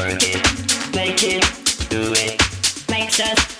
Burn it, make it, do it, makes us.